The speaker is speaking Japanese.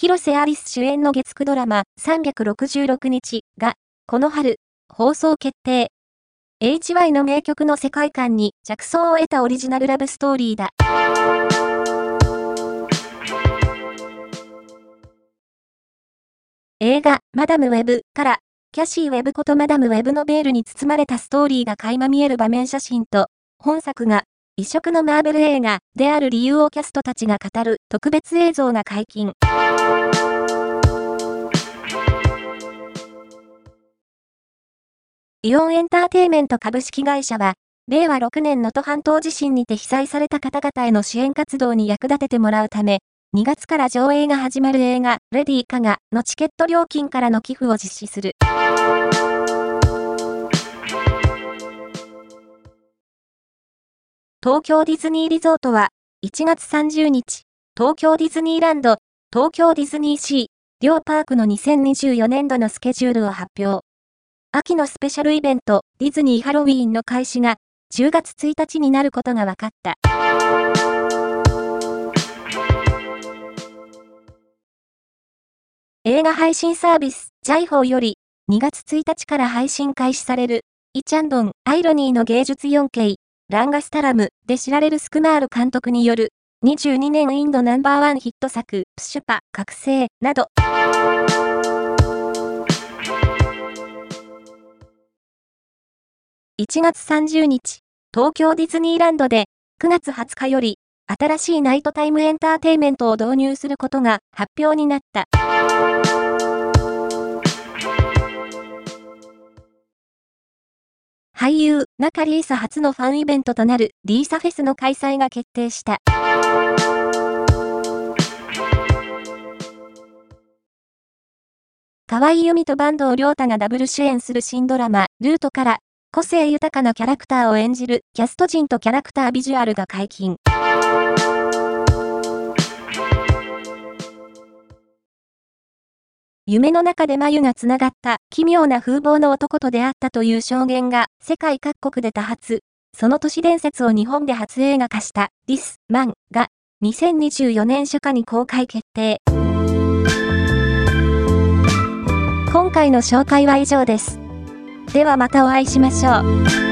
広瀬アリス主演の月9ドラマ366日が、この春、放送決定。HY の名曲の世界観に着想を得たオリジナルラブストーリーだ。映画、マダムウェブから、キャシー・ウェブことマダムウェブのベールに包まれたストーリーが垣間見える場面写真と、本作が異色のマーベル映画である理由をキャストたちが語る特別映像が解禁。イオンエンターテイメント株式会社は、令和6年能登半島地震にて被災された方々への支援活動に役立ててもらうため、2月から上映が始まる映画、レディー・カガのチケット料金からの寄付を実施する。東京ディズニーリゾートは、1月30日、東京ディズニーランド、東京ディズニーシー、両パークの2024年度のスケジュールを発表。秋のスペシャルイベント、ディズニーハロウィーンの開始が、10月1日になることが分かった。映画配信サービス、ジャイホーより、2月1日から配信開始される、イチャンドン、アイロニーの芸術 4K、ランガスタラムで知られるスクマール監督による22年インドナンバーワンヒット作プシュパ覚醒など。1月30日、東京ディズニーランドで9月20日より新しいナイトタイムエンターテイメントを導入することが発表になった。俳優、中リーサ初のファンイベントとなるリーサフェスの開催が決定した。河合由美と坂東亮太がダブル主演する新ドラマ、ルートから、個性豊かなキャラクターを演じるキャスト陣とキャラクタービジュアルが解禁。夢の中で眉がつながった奇妙な風貌の男と出会ったという証言が世界各国で多発。その都市伝説を日本で初映画化したディス・マンが2024年初夏に公開決定。今回の紹介は以上です。ではまたお会いしましょう。